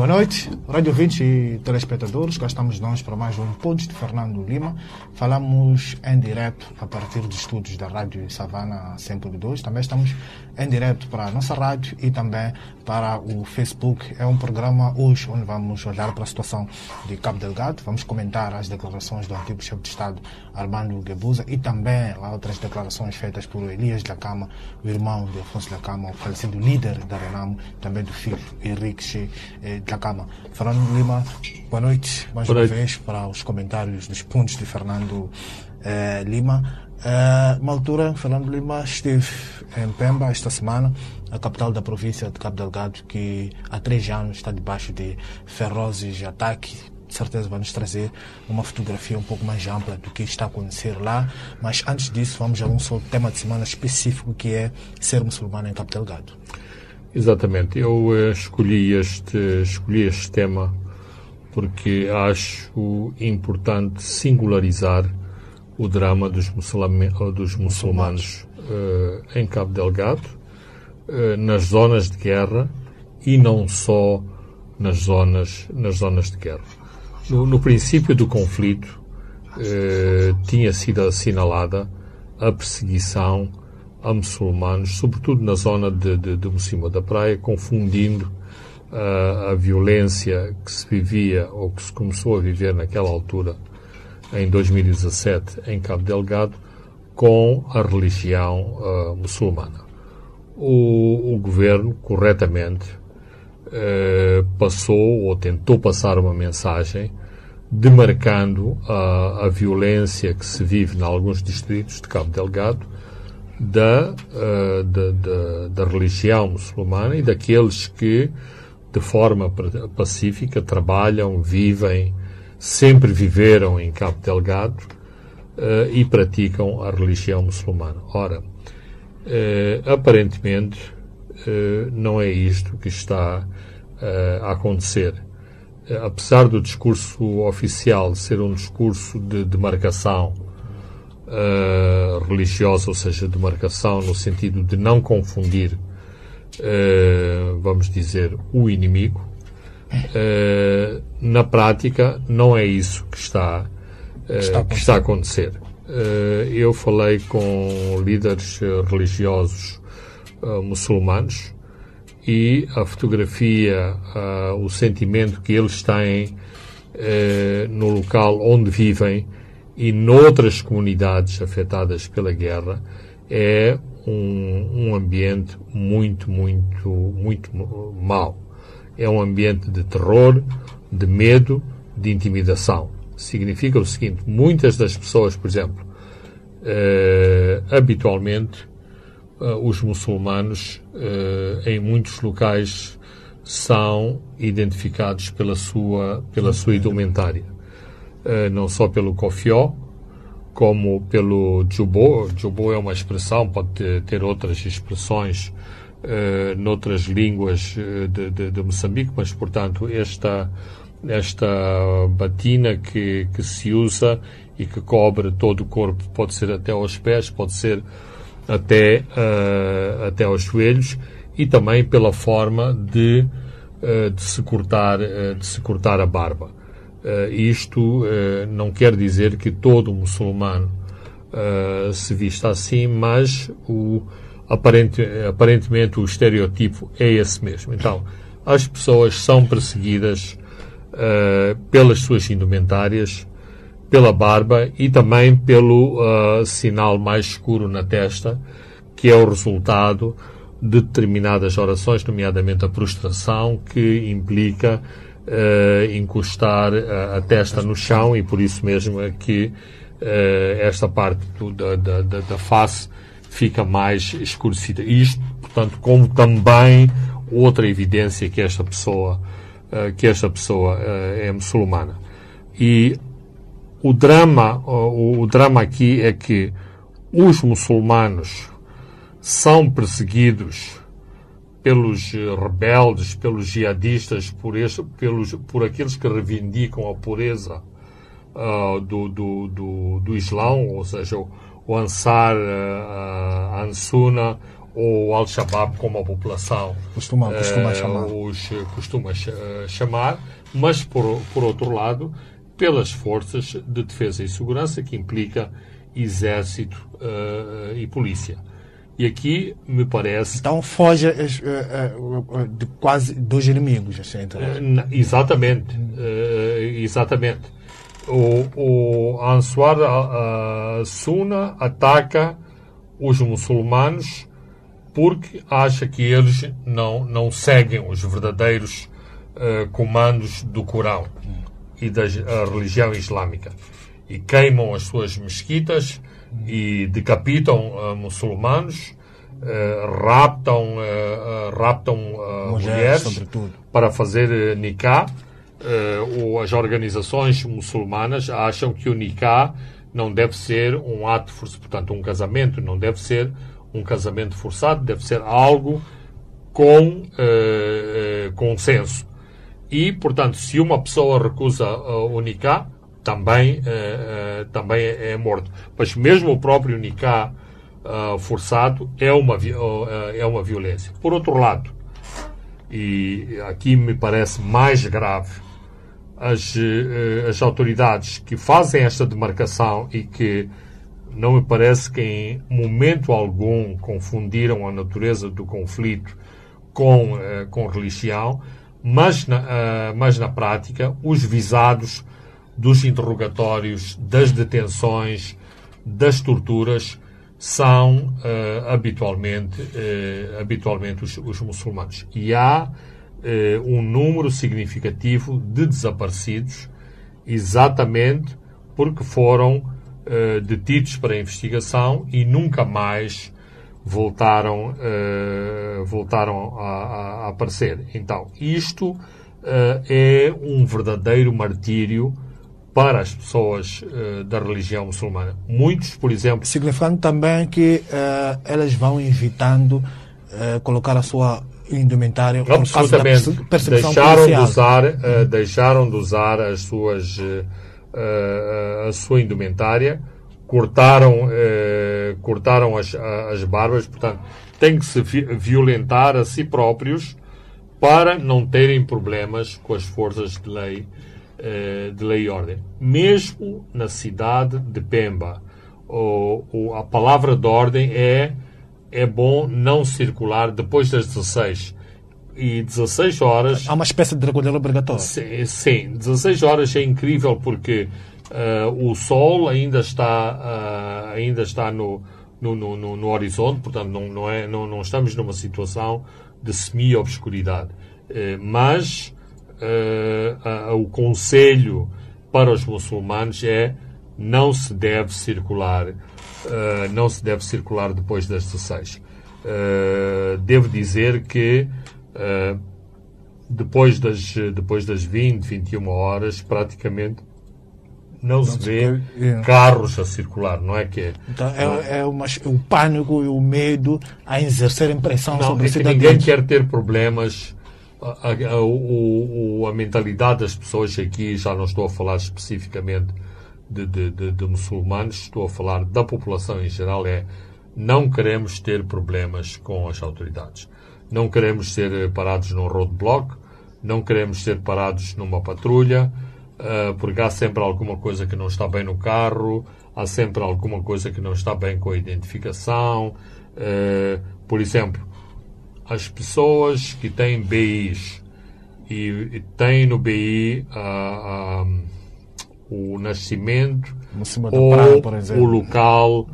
Boa noite, rádio ouvintes e telespectadores. Cá estamos nós para mais um Pontos de Fernando Lima. Falamos em direto a partir dos estúdios da Rádio Savana 102. Também estamos em direto para a nossa rádio e também para o Facebook. É um programa hoje onde vamos olhar para a situação de Cabo Delgado. Vamos comentar as declarações do antigo chefe de Estado Armando Guebuza e também outras declarações feitas por Elias da Cama, o irmão de Afonso da Cama, o falecido líder da Renamo, também do filho Henrique eh, da Cama. Fernando Lima, boa noite mais Boa uma noite. vez para os comentários dos pontos de Fernando eh, Lima. Eh, uma altura, Fernando Lima esteve em Pemba esta semana, a capital da província de Cabo Delgado, que há três anos está debaixo de ferozes ataques. De certeza vai nos trazer uma fotografia um pouco mais ampla do que está a acontecer lá. Mas antes disso, vamos a um só tema de semana específico que é ser muçulmano em Cabo Delgado. Exatamente. Eu eh, escolhi este, escolhi este tema porque acho importante singularizar o drama dos, muçulma- dos muçulmanos eh, em Cabo Delgado, eh, nas zonas de guerra e não só nas zonas, nas zonas de guerra. No, no princípio do conflito, eh, tinha sido assinalada a perseguição a muçulmanos, sobretudo na zona de, de, de Mocima da Praia, confundindo ah, a violência que se vivia ou que se começou a viver naquela altura, em 2017, em Cabo Delgado, com a religião ah, muçulmana. O, o governo, corretamente, eh, passou ou tentou passar uma mensagem demarcando a, a violência que se vive em alguns distritos de Cabo Delgado da, eh, da, da, da religião muçulmana e daqueles que, de forma pacífica, trabalham, vivem, sempre viveram em Cabo Delgado eh, e praticam a religião muçulmana. Ora, eh, aparentemente, não é isto que está a acontecer. Apesar do discurso oficial ser um discurso de demarcação eh, religiosa, ou seja, demarcação no sentido de não confundir, eh, vamos dizer, o inimigo, eh, na prática não é isso que está, que está a acontecer. Eu falei com líderes religiosos muçulmanos e a fotografia, o sentimento que eles têm no local onde vivem e noutras comunidades afetadas pela guerra é um, um ambiente muito, muito, muito mau. É um ambiente de terror, de medo, de intimidação. Significa o seguinte: muitas das pessoas, por exemplo, eh, habitualmente eh, os muçulmanos eh, em muitos locais são identificados pela sua pela sua indumentária não só pelo cofió como pelo jubô jubô é uma expressão pode ter, outras expressões eh, noutras línguas eh, de, de, de Moçambique mas portanto esta esta batina que, que se usa e que cobre todo o corpo pode ser até aos pés pode ser até, eh, até aos joelhos e também pela forma de, eh, de, se, cortar, eh, de se cortar a barba. Eh, isto eh, não quer dizer que todo muçulmano eh, se vista assim, mas o, aparente, aparentemente o estereotipo é esse mesmo. Então, as pessoas são perseguidas pelas suas indumentárias, pela barba e também pelo uh, sinal mais escuro na testa, que é o resultado de determinadas orações, nomeadamente a prostração, que implica uh, encostar a, a testa no chão e por isso mesmo é que uh, esta parte do, da, da, da face fica mais escurecida. Isto, portanto, como também outra evidência que esta pessoa, uh, que esta pessoa é muçulmana. E o drama, o drama aqui é que os muçulmanos são perseguidos pelos rebeldes, pelos jihadistas, por, este, pelos, por aqueles que reivindicam a pureza uh, do, do, do, do, Islão, ou seja, o, o Ansar, uh, Ansuna ou Al-Shabaab, como a população costuma, costuma chamar. os costuma chamar, mas por, por outro lado, pelas forças de defesa e segurança, que implica exército e polícia. E aqui me parece. Então foge uh, uh, de quase dois inimigos, assim, então. Exatamente. exatamente. O, o Ansar Suna ataca os muçulmanos porque acha que eles não, não seguem os verdadeiros comandos do Corão e da religião islâmica. E queimam as suas mesquitas e decapitam uh, muçulmanos, uh, raptam, uh, raptam mulheres, mulheres para fazer nikah. as organizações muçulmanas acham que o nikah não deve ser um ato forçado, portanto, um casamento não deve ser um casamento forçado, deve ser algo com consenso. E, portanto, se uma pessoa recusa o nikah, também, uh, uh, também é, é, morto. Mas mesmo o próprio Nicá uh, forçado é uma, é uma violência. Por outro lado, e aqui me parece mais grave, as, as autoridades que fazem esta demarcação e que não me parece que em momento algum confundiram a natureza do conflito com, com religião, mas na, mas na prática os visados dos interrogatórios, das detenções, das torturas, são uh, habitualmente, uh, habitualmente os, os, muçulmanos. E há uh, um número significativo de desaparecidos, exatamente porque foram detidos para investigação e nunca mais voltaram, voltaram a, a, aparecer. Então, isto é um verdadeiro martírio para as pessoas uh, da religião muçulmana. Muitos, por exemplo. Significando também que uh, elas vão evitando uh, colocar a sua indumentária por causa deixaram policial. de usar uhum. deixaram de usar as suas a sua indumentária cortaram cortaram as, as barbas portanto têm que se violentar a si próprios para não terem problemas com as forças de lei eh, de lei e ordem. Mesmo na cidade de Pemba, o, a palavra de ordem é é bom não circular depois das 16 e 16 horas. Há uma espécie de recolher obrigatório. Sim, sim, 16 horas é incrível porque uh, o sol ainda está, uh, ainda está no, no, no, no, horizonte, portanto não, não, é, não, não estamos numa situação de semi-obscuridade. Uh, mas uh, uh, o conselho para os muçulmanos é não se deve circular, uh, não se deve circular depois das 16. devo dizer que depois das, depois das 20, 21 horas, praticamente não, não se vê é. carros a circular, não é que é? Então é, é uma, o pânico e o medo a exercer pressão não, sobre é que ninguém quer ter problemas a, a, o, a, mentalidade das pessoas aqui, já não estou a falar especificamente de, de, de, de, muçulmanos, estou a falar da população em geral, é não queremos ter problemas com as autoridades. Não queremos ser parados num roadblock, não queremos ser parados numa patrulha, uh, porque há sempre alguma coisa que não está bem no carro, há sempre alguma coisa que não está bem com a identificação. Uh, por exemplo, as pessoas que têm BIs e, têm no BI uh, uh, o nascimento ou praia, o local uh,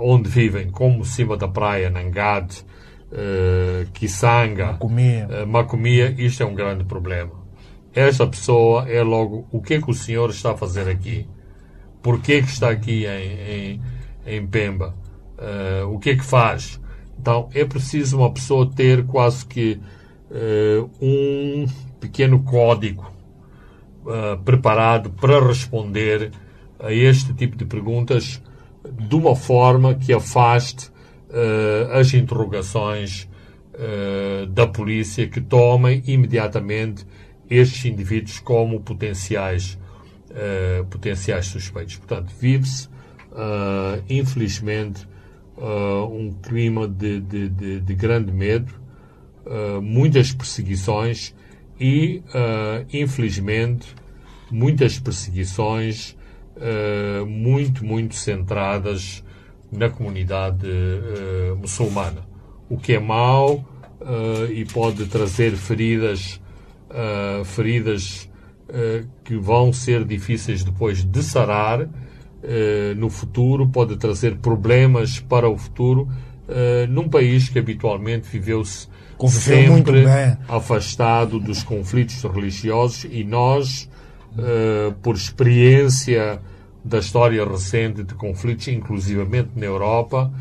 onde vivem, como cima da praia, Nangad, uh, Kisanga, Macomia. Macomia, isto é um grande problema. Esta pessoa é logo, o que é que o senhor está a fazer aqui? Por que é que está aqui em, em, em Pemba? Uh, o que é que faz? Então é preciso uma pessoa ter quase que uh, um pequeno código uh, preparado para responder a este tipo de perguntas de uma forma que afaste uh, as interrogações da polícia que tomem imediatamente estes indivíduos como potenciais potenciais suspeitos. Portanto, vive-se, infelizmente, uh, um clima de, de, de, de grande medo, muitas perseguições e, infelizmente, muitas perseguições muito, muito centradas na comunidade muçulmana, o que é mau e pode trazer feridas, feridas que vão ser difíceis depois de sarar eh, no futuro, pode trazer problemas para o futuro eh, num país que habitualmente viveu-se sempre afastado dos conflitos religiosos e nós, por experiência da história recente de conflitos, inclusivamente na Europa,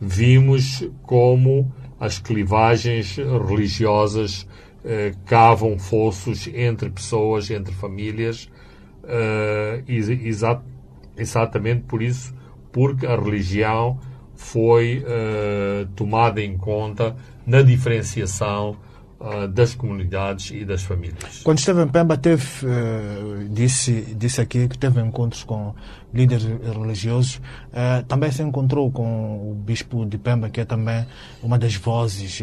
vimos como as clivagens religiosas eh, cavam fossos entre pessoas, entre famílias, exa exatamente por isso, porque a religião foi uh, tomada em conta na diferenciação uh, das comunidades e das famílias. Quando esteve em Pemba, teve, disse, disse aqui que teve encontros com líderes religiosos. também se encontrou com o bispo de Pemba, que é também uma das vozes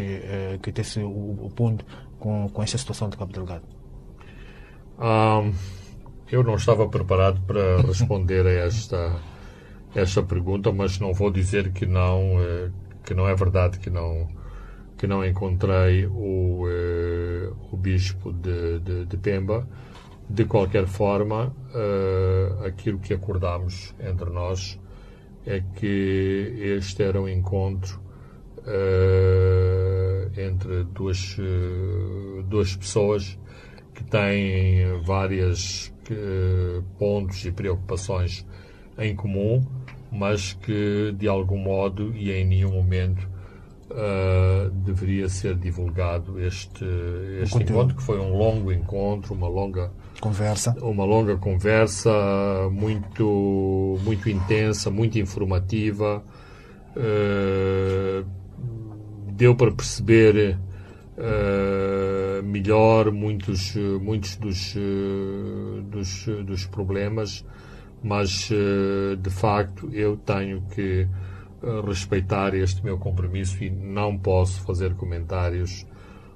que tem o, o ponto com, com esta situação de Cabo Delgado? Um, eu não estava preparado para responder a esta, esta pergunta, mas não vou dizer que não, eh, que não é verdade que não, que não encontrei o, eh, o bispo de, de, de, Pemba. De qualquer forma, uh, aquilo que acordámos entre nós é que este era um encontro entre duas, duas pessoas que têm vários eh, pontos e preocupações em comum, mas que de algum modo e em nenhum momento Uh, deveria ser divulgado este, este encontro, que foi um longo encontro, uma longa conversa, uma longa conversa muito, muito intensa, muito informativa, uh, deu para perceber uh, melhor muitos, muitos dos, uh, dos, dos problemas, mas uh, de facto eu tenho que respeitar este meu compromisso e não posso fazer comentários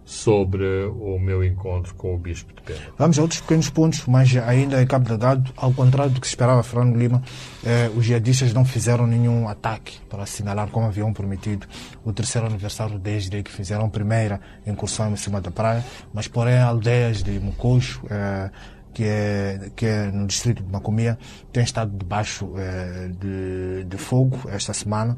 sobre o meu encontro com o Bispo de Pena. Vamos a outros pequenos pontos, mas ainda em Cabo Delgado, ao contrário do que se esperava, Fernando Lima, eh, os jihadistas não fizeram nenhum ataque para assinalar, como haviam prometido, o terceiro aniversário desde que fizeram a primeira incursão em cima da praia, mas porém aldeias de Mococho, eh, que é, que é no distrito de Macomia, tem estado debaixo é, de, de fogo esta semana.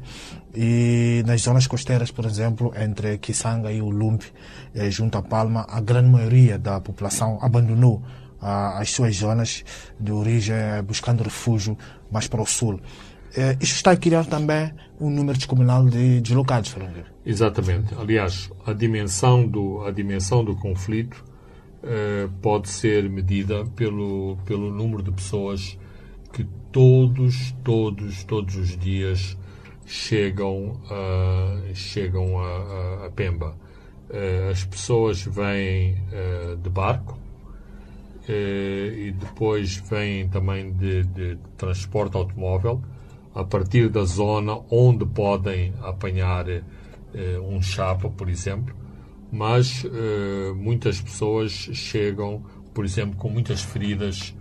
E nas zonas costeiras, por exemplo, entre Kisanga e Ulumbi, é, junto à Palma, a grande maioria da população abandonou as suas zonas de origem, buscando refúgio mais para o sul. É, isto está a criar também um número descomunal de deslocados, Fernando. Exatamente. Aliás, a dimensão do, a dimensão do conflito uh, pode ser medida pelo, pelo número de pessoas que todos, todos, todos os dias chegam, uh, chegam a, a, a Pemba. Uh, as pessoas vêm de barco e depois vêm também de, de transporte automóvel a partir da zona onde podem apanhar um chapa, por exemplo, mas uh, muitas pessoas chegam, por exemplo, com muitas feridas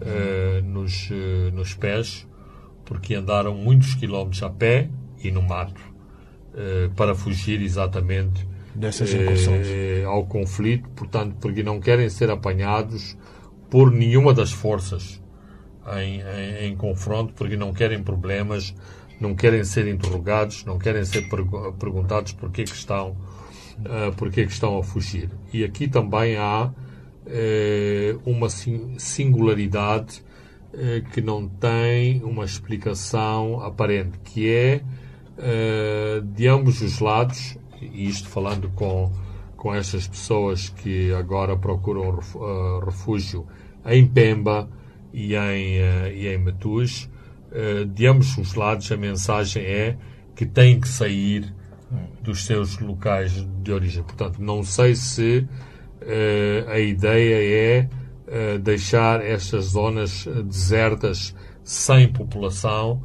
uh, nos, uh, nos pés, porque andaram muitos quilómetros a pé e no mato para fugir exatamente dessas incursões. ao conflito, portanto, porque não querem ser apanhados por nenhuma das forças em, em, em confronto, porque não querem problemas, não querem ser interrogados, não querem ser perguntados por que, que estão uh, porque é estão a fugir. E aqui também há uh, uma singularidade uh, que não tem uma explicação aparente, que é de ambos os lados, e isto falando com, com estas pessoas que agora procuram refúgio em Pemba e em, e em Metus, de ambos os lados a mensagem é que têm que sair dos seus locais de origem. Portanto, não sei se uh, a ideia é deixar estas zonas desertas sem população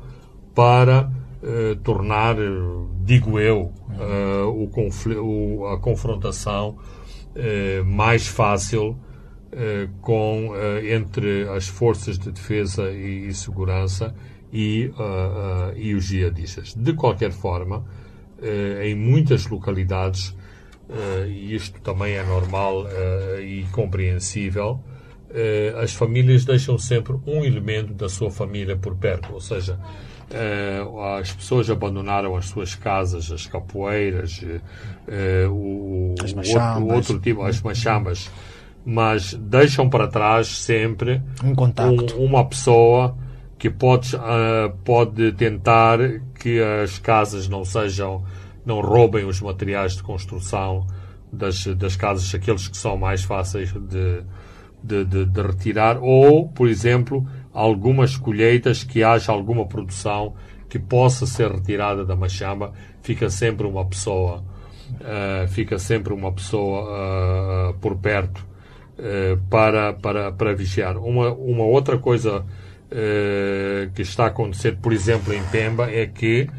para tornar, digo eu, o, a confrontação mais fácil com, entre as forças de defesa e, e segurança e, e os jihadistas. De qualquer forma, em muitas localidades uh, e isto também é normal uh, e compreensível, as famílias deixam sempre um elemento da sua família por perto, ou seja, as pessoas abandonaram as suas casas, as capoeiras, o, as outro, outro tipo, as machambas, mas deixam para trás sempre um. Um, uma pessoa que pode, pode tentar que as casas não sejam não roubem os materiais de construção das, das casas, aqueles que são mais fáceis de, de, de, de retirar, ou, por exemplo, algumas colheitas que haja alguma produção que possa ser retirada da machamba, fica sempre uma pessoa, uh, fica sempre uma pessoa uh, por perto uh, para, para, para vigiar. Uma, uma outra coisa que está a acontecer, por exemplo, em Pemba, é que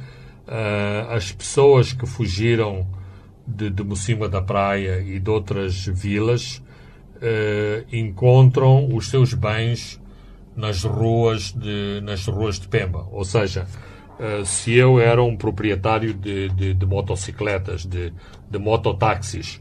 uh, as pessoas que fugiram de, de Mocima da Praia e de outras vilas uh, encontram os seus bens nas ruas de, nas ruas de Pemba. Ou seja, se eu era um proprietário de, de, de motocicletas, de, de mototáxis,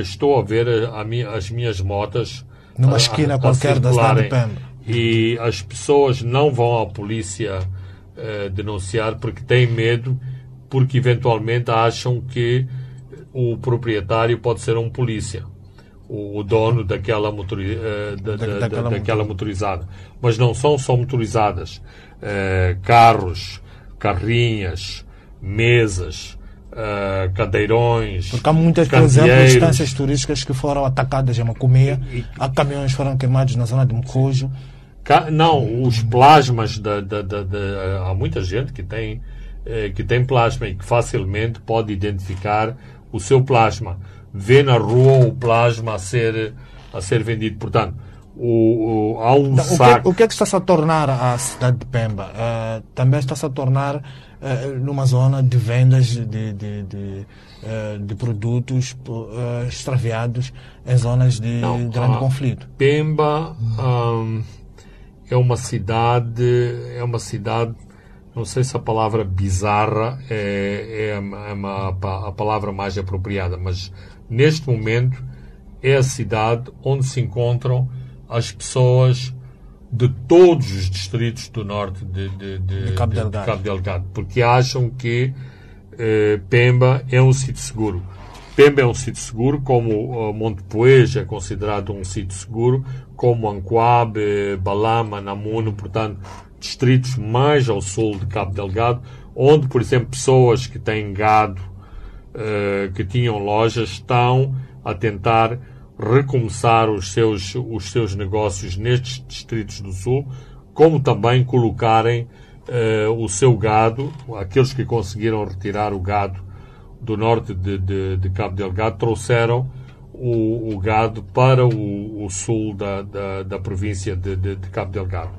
estou a ver a, a as minhas motas numa esquina qualquer da cidade de Pemba. E as pessoas não vão à polícia uh, denunciar porque têm medo, porque eventualmente acham que o proprietário pode ser um polícia, o, o dono daquela, motori, uh, da, da, daquela, daquela motorizada. Mas não são só motorizadas. Uh, carros, carrinhas, mesas, Uh, cadeirões. Porque há muitas, por exemplo, instâncias turísticas que foram atacadas em Macomia, há caminhões que foram queimados na zona de Mocojo. Não, os plasmas da, da, da, da, há muita gente que tem eh, que tem plasma e que facilmente pode identificar o seu plasma. Vê na rua o plasma a ser a ser vendido. Portanto, o, o, há um Não, saco. O que, o que é que está-se a tornar a cidade de Pemba? Uh, também está-se a tornar uh, numa zona de vendas de, de, de, uh, de produtos extraviados em zonas de Não, grande conflito. Pemba. Um, é uma cidade, é uma cidade, não sei se a palavra bizarra é, é, é uma, a palavra mais apropriada, mas neste momento é a cidade onde se encontram as pessoas de todos os distritos do norte de, de, de, de Cabo, Delgado. de Cabo Delgado, porque acham que eh, Pemba é um sítio seguro. Pemba é um sítio seguro, como uh, Monte Poeja é considerado um sítio seguro, como Anquabe, Balama, Namuno, portanto, distritos mais ao sul de Cabo Delgado, onde, por exemplo, pessoas que têm gado, uh, que tinham lojas, estão a tentar recomeçar os seus, os seus negócios nestes distritos do sul, como também colocarem uh, o seu gado, aqueles que conseguiram retirar o gado do norte de, de, de Cabo Delgado trouxeram o, o gado para o, o sul da, da, da província de, de, de, Cabo Delgado.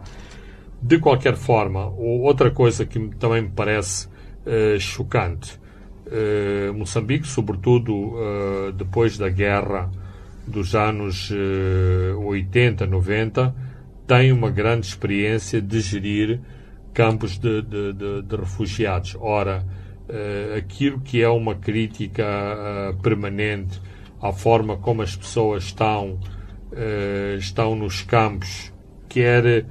De qualquer forma, outra coisa que também me parece uh, chocante, uh, Moçambique, sobretudo uh, depois da guerra dos anos 80, 90, tem uma grande experiência de gerir campos de, de, de, de refugiados. Ora, aquilo que é uma crítica permanente à forma como as pessoas estão, uh, estão nos campos, quer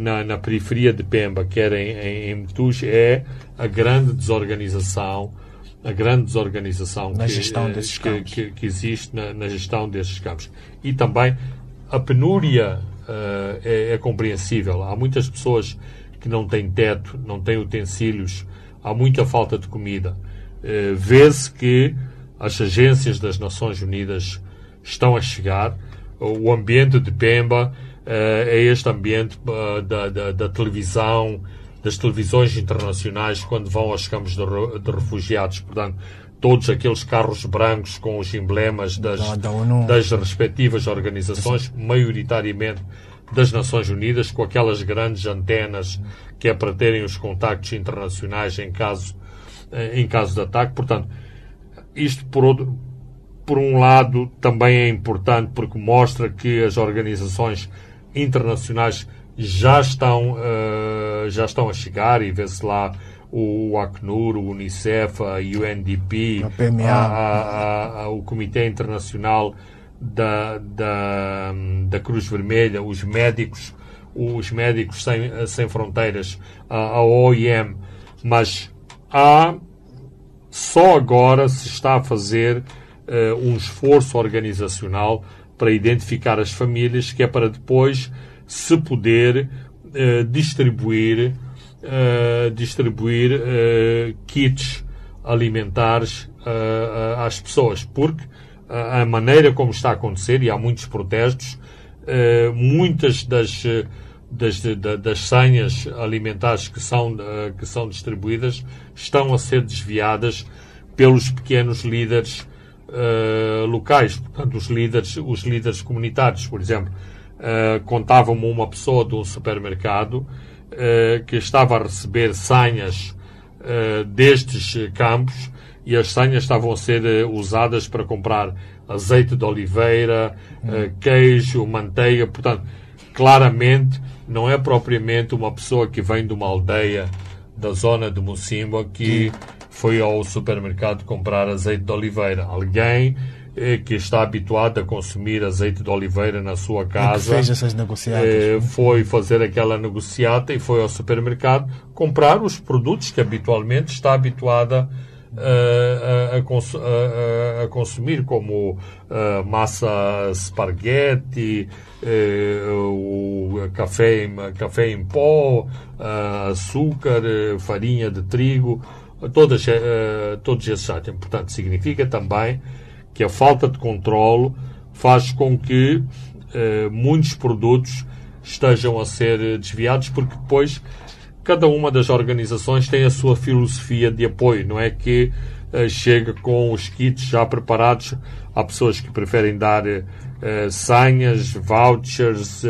na, na, periferia de Pemba, quer em, em, em é a grande desorganização a grande desorganização na que, desses que, que, que existe na, na, gestão desses campos. E também a penúria uh, é, é, compreensível. Há muitas pessoas que não têm teto, não têm utensílios, há muita falta de comida. Uh, Vê-se que as agências das Nações Unidas estão a chegar. O ambiente de Pemba uh, é este ambiente uh, da, da, da, televisão, das televisões internacionais, quando vão aos campos de, de refugiados. Portanto, todos aqueles carros brancos com os emblemas das, das respectivas organizações, maioritariamente das Nações Unidas, com aquelas grandes antenas que é para terem os contactos internacionais em caso, eh, em caso de ataque. Portanto, isto por, outro, por um lado também é importante porque mostra que as organizações internacionais já estão, eh, já estão a chegar e vê-se lá o Acnur, o Unicef, a UNDP, A PMA. a- a- a- o Comitê Internacional da, da, da Cruz Vermelha, os médicos, os médicos sem, sem fronteiras, a, a OIM, mas há só agora se está a fazer eh, um esforço organizacional para identificar as famílias, que é para depois se poder eh, distribuir, eh, distribuir kits alimentares às pessoas, porque a maneira como está a acontecer, e há muitos protestos, muitas das, das, da- das senhas alimentares que são, que são distribuídas estão a ser desviadas pelos pequenos líderes eh, locais, portanto, os líderes, os líderes comunitários, por exemplo. Eh, Contavam-me uma pessoa de um supermercado eh, que estava a receber senhas destes campos e as senhas estavam a ser usadas para comprar azeite de oliveira, eh, queijo, manteiga. Portanto, claramente não é propriamente uma pessoa que vem de uma aldeia da zona de Mocimboa que foi ao supermercado comprar azeite de oliveira. Alguém eh, que está habituado a consumir azeite de oliveira na sua casa fez essas eh, foi fazer aquela negociata e foi ao supermercado comprar os produtos que habitualmente está habituada a, a a- a- a consumir, como massa spaghetti, eh, o café, café em pó, açúcar, eh, farinha de trigo, todas, eh, todos esses itens. Portanto, significa também que a falta de controle faz com que muitos produtos estejam a ser desviados, porque depois cada uma das organizações tem a sua filosofia de apoio, não é que eh, chega com os kits já preparados. Há pessoas que preferem dar eh, senhas, vouchers,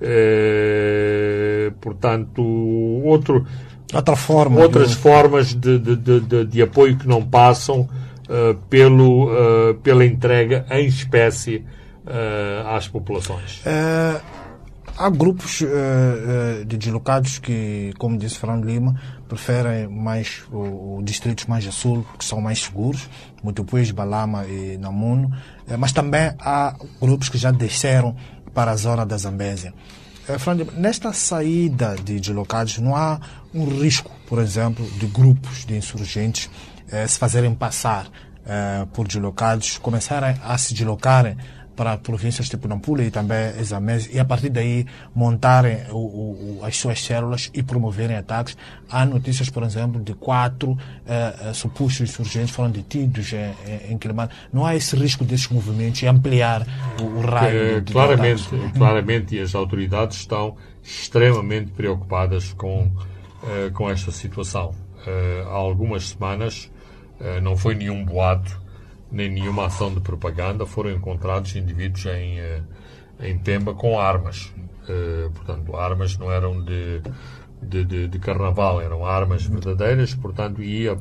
eh, portanto, outro, Outra forma. outras de- formas de, de, de, de- apoio que não passam pelo, pela entrega em espécie às populações. Há grupos eh, de deslocados que, como disse Fernando Lima, preferem mais o- distritos mais a sul, que são mais seguros, Mutupuis, Balama e Namuno, Eh, mas também há grupos que já desceram para a zona da Zambésia. Fernando, nesta saída de deslocados, não há um risco, por exemplo, de grupos de insurgentes se fazerem passar por deslocados, começarem a se deslocarem para províncias tipo Nampula e também Examés e a partir daí montarem o, o, as suas células e promoverem ataques. Há notícias, por exemplo, de quatro eh, eh, supostos insurgentes foram detidos em, em, em. Não há esse risco desses movimentos e ampliar o, o raio Eh, de, de claramente, ataques? claramente, e as autoridades estão extremamente preocupadas com, eh, com esta situação. Eh, há algumas semanas, eh, não foi nenhum boato, nem nenhuma ação de propaganda, foram encontrados indivíduos em, eh, em Pemba com armas. Eh, portanto, armas não eram de, de, de, de carnaval, eram armas verdadeiras, portanto, e, a-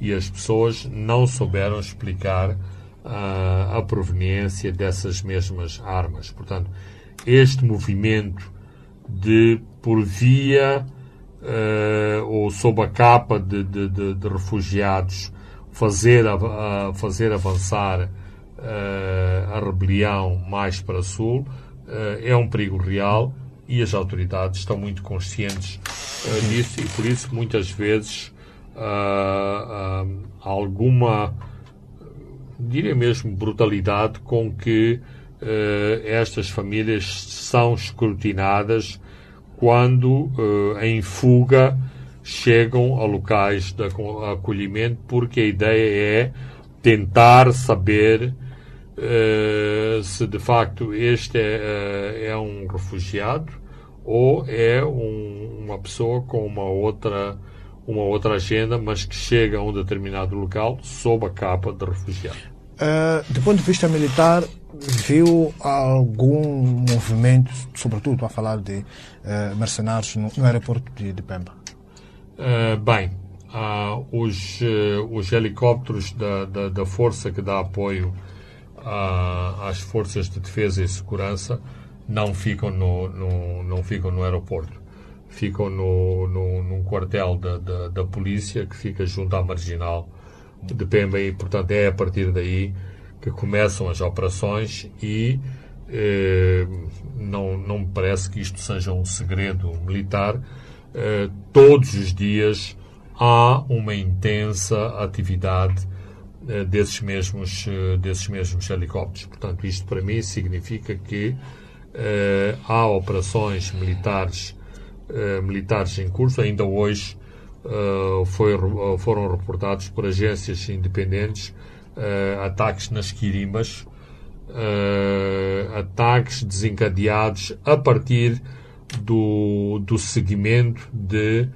e as pessoas não souberam explicar ah, a proveniência dessas mesmas armas. Portanto, este movimento de por via eh, ou sob a capa de, de, de- de refugiados fazer, a- fazer avançar eh, a rebelião mais para sul eh, é um perigo real e as autoridades estão muito conscientes eh, disso e por isso muitas vezes ah, ah, alguma diria mesmo brutalidade com que eh, estas famílias são escrutinadas quando eh, em fuga chegam a locais de aco- acolhimento porque a ideia é tentar saber eh, se de facto este é, eh, é um refugiado ou é um- uma pessoa com uma outra uma outra agenda, mas que chega a um determinado local sob a capa de refugiado. Uh, do ponto de vista militar, viu algum movimento, sobretudo a falar de uh, mercenários no, no, aeroporto de, de Pemba? Uh, bem, os, os helicópteros da, da, da, força que dá apoio às forças de defesa e segurança não ficam no, no não ficam no aeroporto ficam no, no, num quartel da, da, da, polícia que fica junto à marginal de e, portanto, é a partir daí que começam as operações e eh, não, não me parece que isto seja um segredo militar. Eh, todos os dias há uma intensa atividade eh, desses, mesmos, eh, desses mesmos helicópteros. Portanto, isto para mim significa que há operações militares militares em curso. Ainda hoje foi, foram reportados por agências independentes ataques nas Quirimbas, ataques desencadeados a partir do, do seguimento de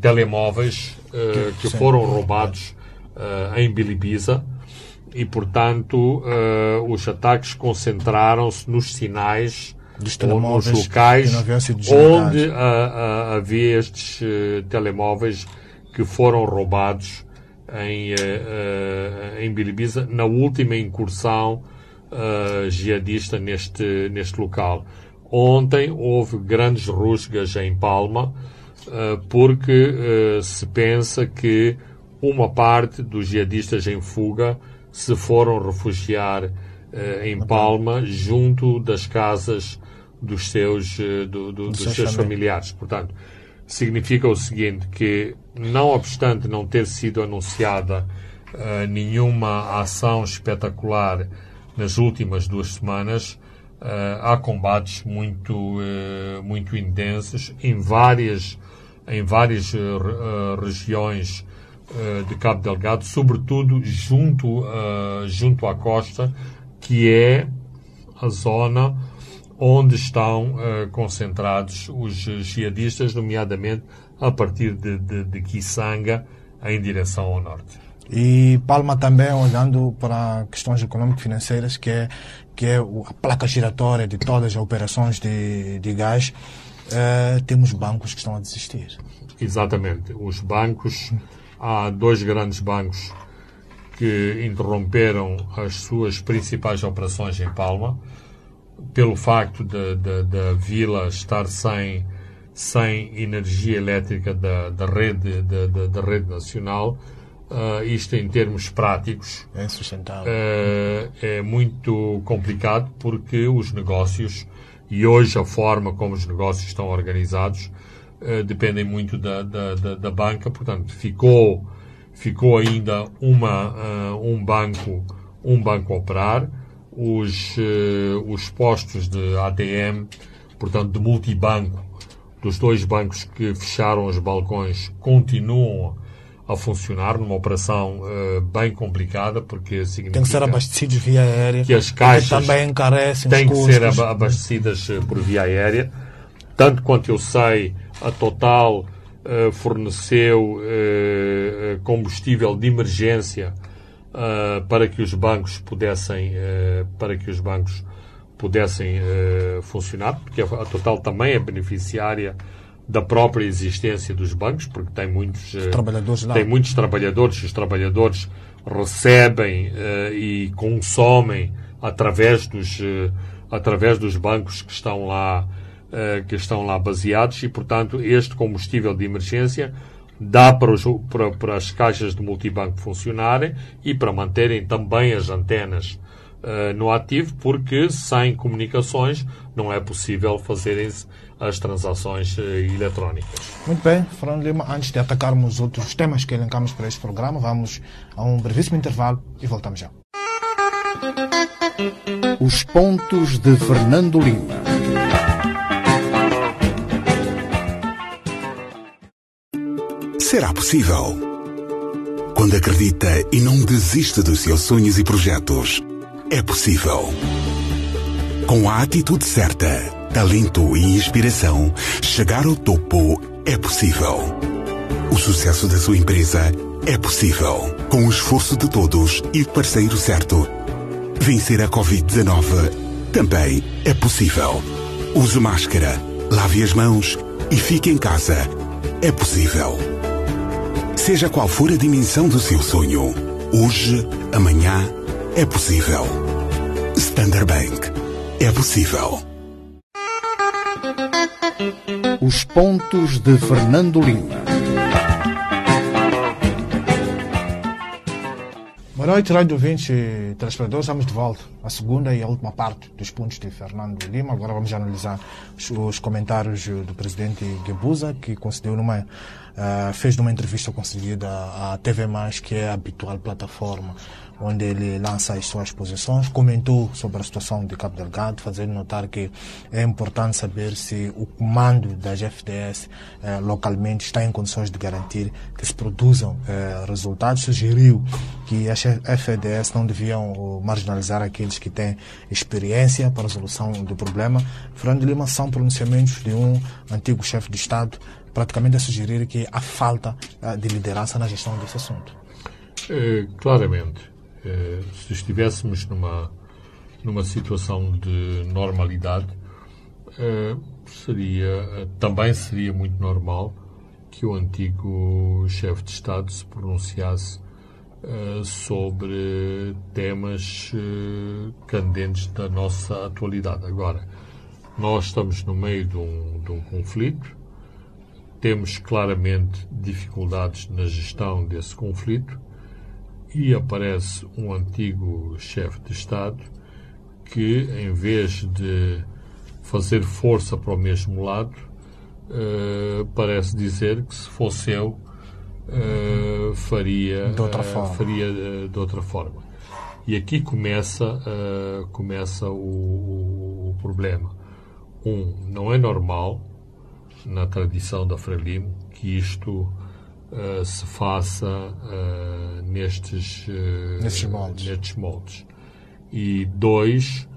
telemóveis que foram roubados em Bilibisa. E, portanto, os ataques concentraram-se nos sinais dos telemóveis nos locais onde havia estes uh, telemóveis que foram roubados em, uh, uh, em Bilibiza na última incursão jihadista neste, neste local. Ontem houve grandes rusgas em Palma porque se pensa que uma parte dos jihadistas em fuga se foram refugiar em Palma junto das casas dos seus, eh, do, do, dos seus familiares. Portanto, significa o seguinte, que não obstante não ter sido anunciada nenhuma ação espetacular nas últimas duas semanas, há combates muito, uh, muito intensos em várias, em várias regiões de Cabo Delgado, sobretudo junto, junto à costa, que é a zona onde estão concentrados os jihadistas, nomeadamente a partir de, de, de Kisanga em direção ao norte. E Palma também olhando para questões econômico-financeiras, que é, que é a placa giratória de todas as operações de, de gás, uh, temos bancos que estão a desistir. Exatamente. Os bancos, há dois grandes bancos que interromperam as suas principais operações em Palma pelo facto da vila estar sem, sem energia elétrica da, da, rede, da, da rede nacional, uh, isto em termos práticos é. Uh, é muito complicado porque os negócios e hoje a forma como os negócios estão organizados uh, dependem muito da, da, da, da, banca, portanto ficou, ficou ainda uma, um banco um banco a operar os, os postos de ATM, portanto de multibanco, dos dois bancos que fecharam os balcões, continuam a funcionar numa operação uh, bem complicada, porque significa... Tem que ser abastecidos via aérea. Que as caixas também encarecem têm que ser abastecidas eh, por via aérea. Tanto quanto eu sei, a Total uh, forneceu combustível de emergência uh, para que os bancos pudessem, uh, para que os bancos pudessem uh, funcionar, porque a Total também é beneficiária da própria existência dos bancos, porque tem muitos trabalhadores tem muitos trabalhadores, os trabalhadores recebem e consomem através dos através dos bancos que estão lá que estão lá baseados e portanto este combustível de emergência dá para, os, para, para, as caixas de multibanco funcionarem e para manterem também as antenas uh, no ativo, porque sem comunicações não é possível fazerem as transações uh, eletrónicas. Muito bem, Fernando Lima, antes de atacarmos outros temas que elencamos para este programa, vamos a um brevíssimo intervalo e voltamos já. Os pontos de Fernando Lima. Será possível? Quando acredita e não desiste dos seus sonhos e projetos, é possível. Com a atitude certa, talento e inspiração, chegar ao topo é possível. O sucesso da sua empresa é possível com o esforço de todos e parceiro certo. Vencer a Covid-19 também é possível. Use máscara, lave as mãos e fique em casa. É possível. Seja qual for a dimensão do seu sonho, hoje, amanhã, é possível. Standard Bank. É possível. Os pontos de Fernando Lima. Boa noite, Rádio 20 telespectadores. Estamos de volta à segunda e à última parte dos pontos de Fernando Lima. Agora vamos analisar os, os comentários do presidente Gebuza, que concedeu numa, uh, fez numa entrevista concedida à TV, que é a habitual plataforma onde ele lança as suas posições, comentou sobre a situação de Cabo Delgado, fazendo notar que é importante saber se o comando das FDS eh, localmente está em condições de garantir que se produzam eh, resultados. Sugeriu que as FDS não deviam marginalizar aqueles que têm experiência para a resolução do problema. Fernando Lima são pronunciamentos de um antigo chefe de Estado praticamente a sugerir que há falta eh, de liderança na gestão desse assunto. É, claramente. Eh, se estivéssemos numa, numa situação de normalidade, eh, seria, também seria muito normal que o antigo chefe de Estado se pronunciasse uh, sobre temas candentes da nossa atualidade. Agora, nós estamos no meio de um, de um conflito, temos claramente dificuldades na gestão desse conflito e aparece um antigo chefe de Estado que, em vez de fazer força para o mesmo lado, uh, parece dizer que se fosse eu, uh, faria, de outra forma. Uh, faria de outra forma. E aqui começa, começa o, o, problema. Um, não é normal, na tradição da Frelimo, que isto uh, se faça uh, nestes, uh, nestes, moldes. nestes moldes. E dois,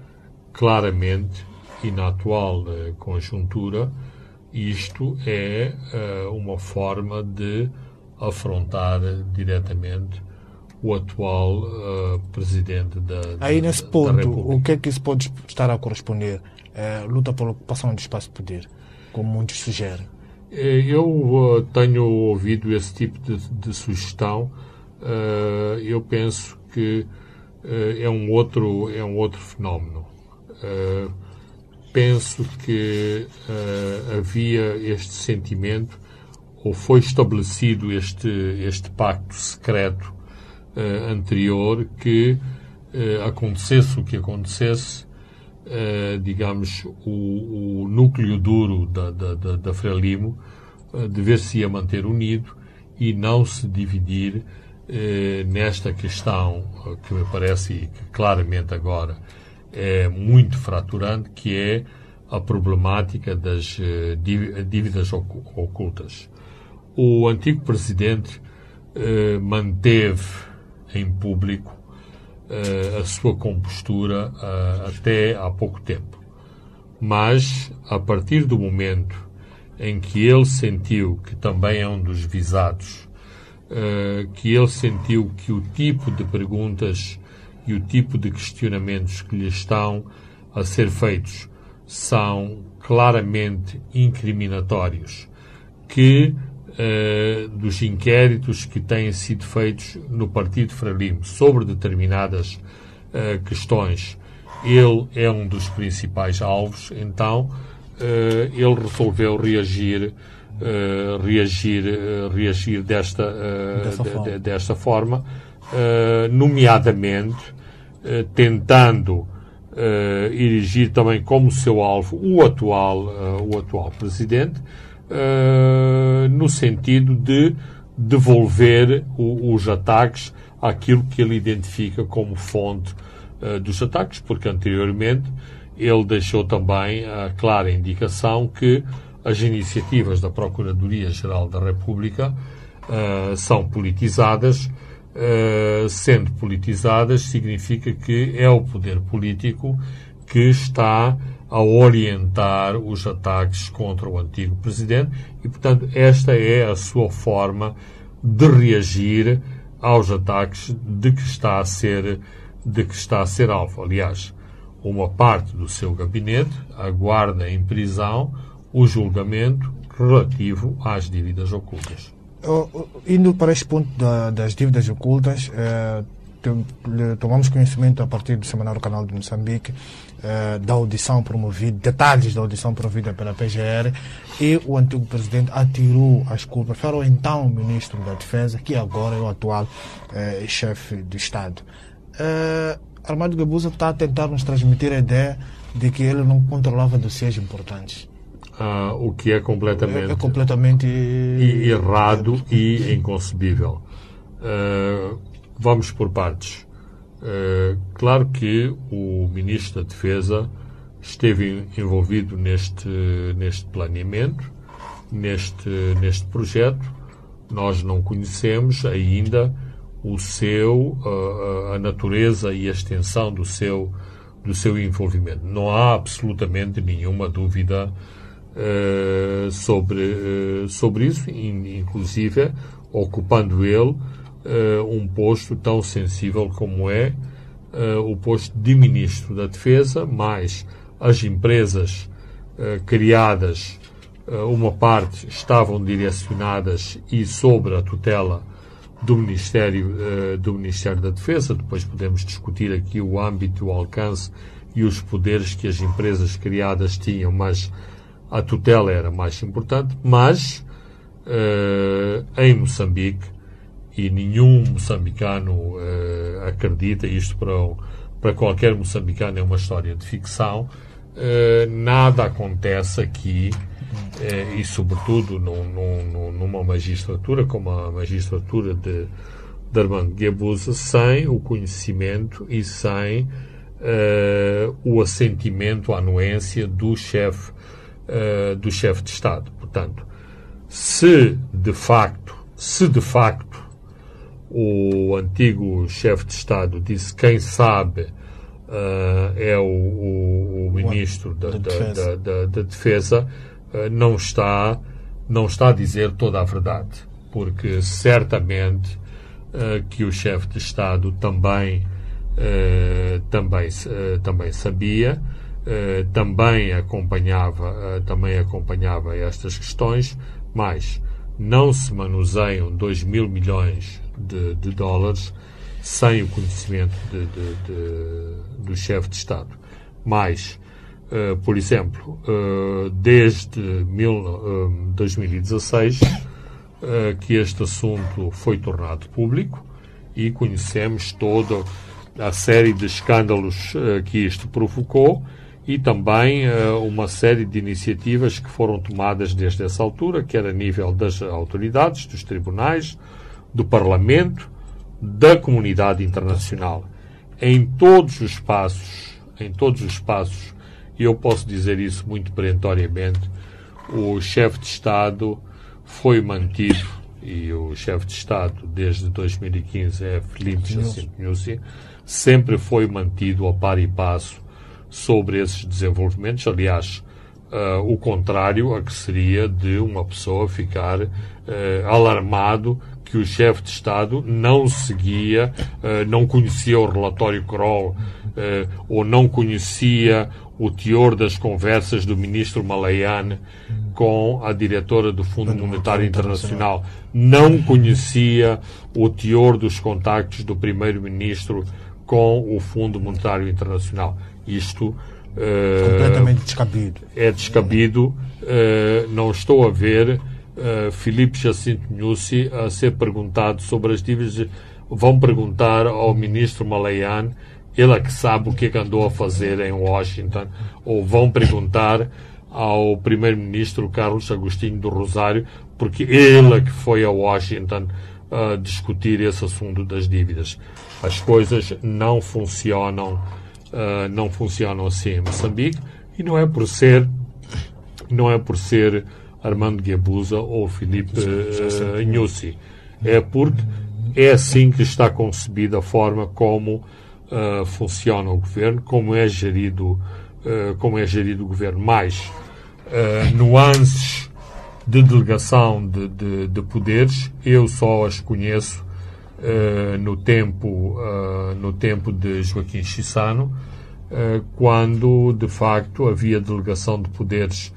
claramente, e na atual conjuntura, isto é uma forma de afrontar diretamente o atual uh, presidente da, Aí nesse ponto, o que é que isso pode estar a corresponder? Luta pela ocupação de espaço de poder, como muitos sugerem. Eh, eu uh, tenho ouvido esse tipo de, de sugestão. Uh, eu penso que é um outro é um outro fenómeno. penso que havia este sentimento ou foi estabelecido este este pacto secreto anterior que acontecesse o que acontecesse eh, digamos, o, o, núcleo duro da, da, da, da Frelimo uh, dever-se-ia manter unido e não se dividir uh, nesta questão que me parece e que claramente agora é muito fraturante, que é a problemática das dívidas ocultas. O antigo presidente manteve em público a sua compostura uh, até há pouco tempo. Mas, a partir do momento em que ele sentiu que também é um dos visados, uh, que ele sentiu que o tipo de perguntas e o tipo de questionamentos que lhe estão a ser feitos são claramente incriminatórios, que uh, dos inquéritos que têm sido feitos no Partido Frelimo sobre determinadas uh, questões, ele é um dos principais alvos, então uh, ele resolveu reagir, reagir, reagir desta, desta de, forma, de, desta forma nomeadamente tentando Uh, erigir também como seu alvo o atual, uh, o atual presidente, uh, no sentido de devolver o, os ataques àquilo que ele identifica como fonte uh, dos ataques, porque anteriormente ele deixou também a clara indicação que as iniciativas da Procuradoria-Geral da República uh, são politizadas. Uh, sendo politizadas, significa que é o poder político que está a orientar os ataques contra o antigo presidente e, portanto, esta é a sua forma de reagir aos ataques de que está a ser de que está a ser alvo. Aliás, uma parte do seu gabinete aguarda em prisão o julgamento relativo às dívidas ocultas. Uh, indo para este ponto da, das dívidas ocultas, uh, tomamos conhecimento a partir do Semanário Canal de Moçambique uh, da audição promovida, detalhes da audição promovida pela PGR e o antigo presidente atirou as culpas para o então ministro da Defesa, que agora é o atual chefe de Estado. Armando Gabuza está a tentar nos transmitir a ideia de que ele não controlava dossiês importantes. Ah, o que é completamente, é, é completamente errado e inconcebível. Uh, vamos por partes. Uh, claro que o Ministro da Defesa esteve envolvido neste, neste planeamento, neste, neste projeto. Nós não conhecemos ainda o seu, uh, a natureza e a extensão do seu, do seu envolvimento. Não há absolutamente nenhuma dúvida uh, sobre, uh, sobre isso, inclusive ocupando ele um posto tão sensível como é o posto de Ministro da Defesa, mais as empresas criadas, uma parte estavam direcionadas e sobre a tutela do Ministério, uh, do Ministério da Defesa. Depois podemos discutir aqui o âmbito, o alcance e os poderes que as empresas criadas tinham, mas a tutela era mais importante. Mas uh, em Moçambique, e nenhum moçambicano uh, acredita, isto para, para qualquer moçambicano é uma história de ficção, nada acontece aqui eh, e, sobretudo, num, num, numa magistratura como a magistratura de, de Armando sem o conhecimento e sem uh, o assentimento, a anuência do chefe uh, do chefe de Estado. Portanto, se de facto, se de facto o antigo chefe de Estado disse quem sabe uh, é o, o, o ministro da, da, da, da defesa. Eh, não está, não está a dizer toda a verdade, porque certamente uh, que o chefe de Estado também, uh, também, uh, também sabia, também acompanhava, também acompanhava estas questões, mas não se manuseiam 2 mil milhões de, de dólares sem o conhecimento de, de, do chefe de Estado. Mais, Uh, por exemplo, uh, desde mil, uh, 2016 que este assunto foi tornado público e conhecemos toda a série de escândalos que isto provocou e também uma série de iniciativas que foram tomadas desde essa altura, quer a nível das autoridades, dos tribunais, do Parlamento, da comunidade internacional. Em todos os passos, em todos os passos e eu posso dizer isso muito perentoriamente, o chefe de Estado foi mantido, e o chefe de Estado desde 2015 é Filipe Jacinto Nussi, sempre foi mantido a par e passo sobre esses desenvolvimentos. Aliás, uh, o contrário a que seria de uma pessoa ficar uh, alarmado que o chefe de Estado não seguia, uh, não conhecia o relatório Kroll ou não conhecia o teor das conversas do ministro Malayan com a diretora do Fundo Monetário Internacional. Não conhecia o teor dos contactos do primeiro-ministro com o Fundo Monetário Internacional. Isto uh, completamente descabido. É descabido. Não estou a ver uh, Filipe Jacinto Nussi a ser perguntado sobre as dívidas. Vão perguntar ao ministro Malayan ele é que sabe o que é que andou a fazer em Washington, ou vão perguntar ao primeiro-ministro Carlos Agostinho do Rosário, porque ele é que foi a Washington uh, discutir esse assunto das dívidas. As coisas não funcionam, uh, não funcionam assim em Moçambique, e não é por ser, não é por ser Armando Guebuza ou Filipe uh, Nussi. É porque é assim que está concebida a forma como uh, funciona o governo, como é gerido como é gerido o governo, mais nuances de delegação de, de, de, poderes, eu só as conheço no, tempo, no tempo de Joaquim Chissano, quando de facto havia delegação de poderes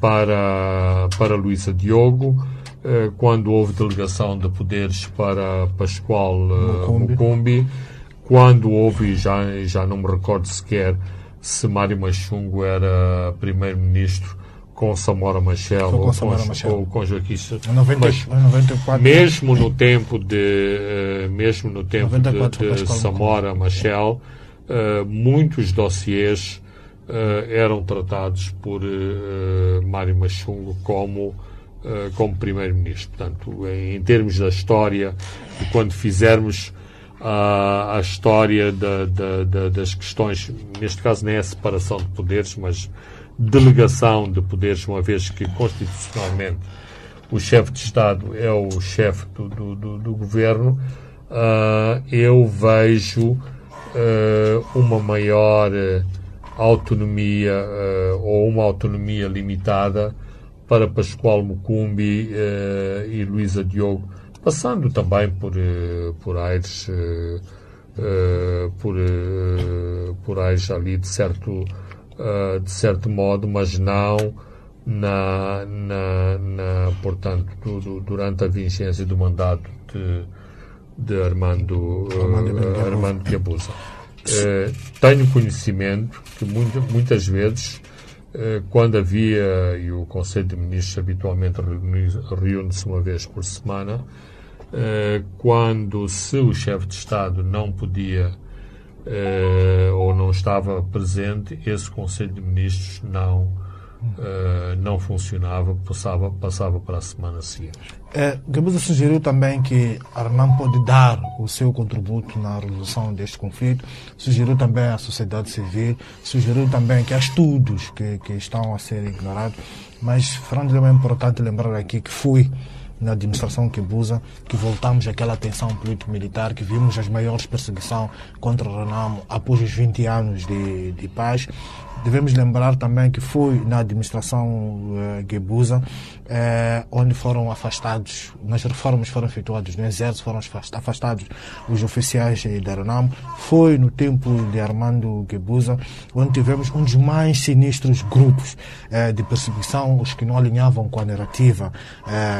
para, para Luísa Diogo, eh, quando houve delegação de poderes para Pascoal eh, Mucumbi, quando houve, já, já não me recordo sequer se Mário Machungo era primeiro-ministro com Samora Machel ou, ou com Joaquim mas 94, mesmo no tempo de mesmo no tempo 94, de, de Samora Machel uh, muitos dossiês uh, eram tratados por Mário Machungo como eh, como Primeiro-Ministro. Portanto, em, em, termos da história, quando fizermos uh, a história da, da, da, das questões, neste caso nem é separação de poderes, mas delegação de poderes, uma vez que constitucionalmente o chefe de Estado é o chefe do, do, do, do governo, uh, eu vejo uh, uma maior autonomia ou uma autonomia limitada para Pascoal Mucumbi uh, e Luísa Diogo, passando também por, uh, por Aires, uh, por, por Aires ali de certo, de certo modo, mas não na, na, na portanto, do, durante a vigência do mandato de, de Armando, uh, Armando Chiabusa. tenho conhecimento que muita, muitas vezes eh, quando havia, e o Conselho de Ministros habitualmente reúne-se uma vez por semana, eh, quando se o chefe de Estado não podia eh, ou não estava presente, esse Conselho de Ministros não uh, não funcionava, passava, passava para a semana seguinte. É, sugeriu também que Armand pode dar o seu contributo na resolução deste conflito, sugeriu também à sociedade civil, sugeriu também que há estudos que, que estão a ser ignorados, mas, Fernando, é importante lembrar aqui que foi na administração Kibusa, que voltamos àquela tensão político-militar, que vimos as maiores perseguições contra o Renamo após os 20 anos de, de paz Devemos lembrar também que foi na administração uh, uh, onde foram afastados, nas reformas foram efetuadas no Exército, foram afastados os oficiais da Renamo. Foi no tempo de Armando Gebusa onde tivemos um dos mais sinistros grupos uh, de perseguição, os que não alinhavam com a narrativa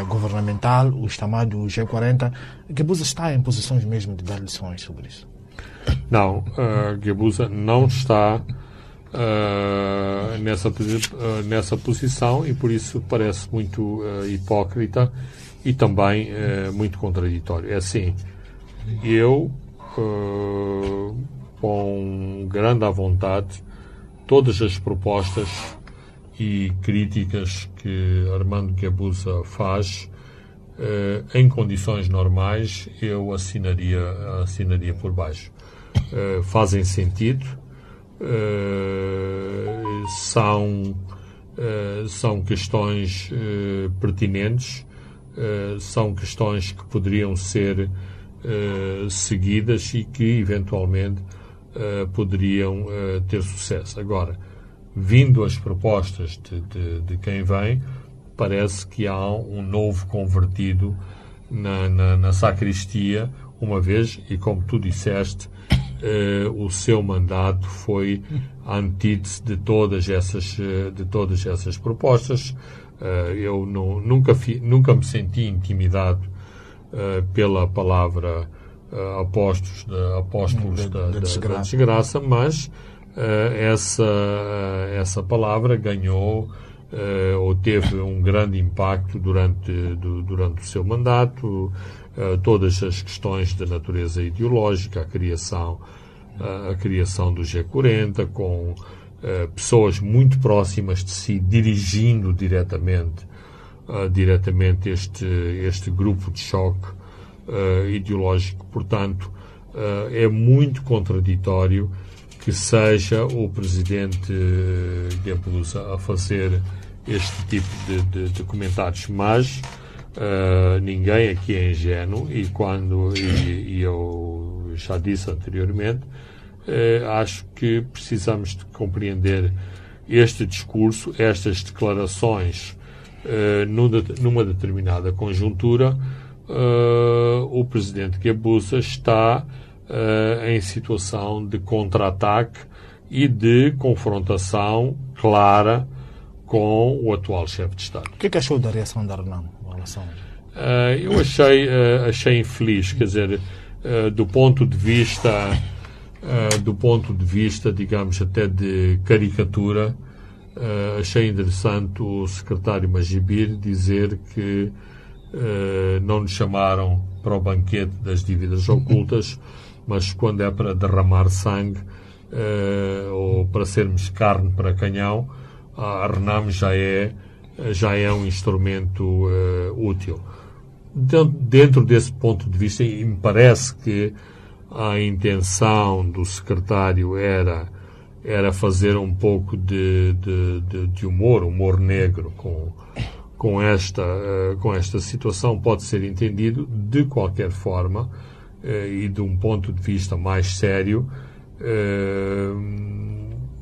governamental, os chamados G40. Gebusa está em posições mesmo de dar lições sobre isso. Não, uh, não está uh, nessa, uh, nessa posição e por isso parece muito uh, hipócrita e também muito contraditório. É assim, eu, com grande à vontade, todas as propostas e críticas que Armando Guebuza faz, em condições normais, eu assinaria, assinaria por baixo. fazem sentido, uh, são, uh, são questões uh, pertinentes, são questões que poderiam ser seguidas e que eventualmente poderiam ter sucesso. Agora, vindo as propostas de, de, de, quem vem, parece que há um novo convertido na, na, na sacristia, uma vez, e como tu disseste, o seu mandato foi a antítese de todas essas, uh, de todas essas propostas. Uh, eu não, nunca, fi, nunca me senti intimidado pela palavra apóstolos, de, apóstolos da, da, desgraça. da, desgraça. mas essa, essa palavra ganhou ou teve um grande impacto durante, durante o seu mandato uh, todas as questões de natureza ideológica, a criação, uh, a criação do G40, com uh, pessoas muito próximas de si dirigindo diretamente, diretamente este, este grupo de choque ideológico. Portanto, é muito contraditório que seja o presidente Guebuza a fazer este tipo de, de, de comentários, mas Uh, ninguém aqui é ingênuo e quando, e, e, eu já disse anteriormente, uh, acho que precisamos de compreender este discurso, estas declarações uh, numa determinada conjuntura. o presidente Gabusa está em situação de contra-ataque e de confrontação clara com o atual chefe de Estado. O que, é que achou da reação da Relação? Uh, Eu achei, uh, achei infeliz, quer dizer, uh, do ponto de vista, do ponto de vista, digamos, até de caricatura, achei interessante o secretário Magibir dizer que não nos chamaram para o banquete das dívidas ocultas, mas quando é para derramar sangue ou para sermos carne para canhão, a RNAM já é, já é um instrumento uh, útil. Dentro desse ponto de vista, e me parece que a intenção do secretário era, era fazer um pouco de, de, de, de humor, humor negro com, com, esta, uh, com esta situação, pode ser entendido de qualquer forma uh, e de um ponto de vista mais sério,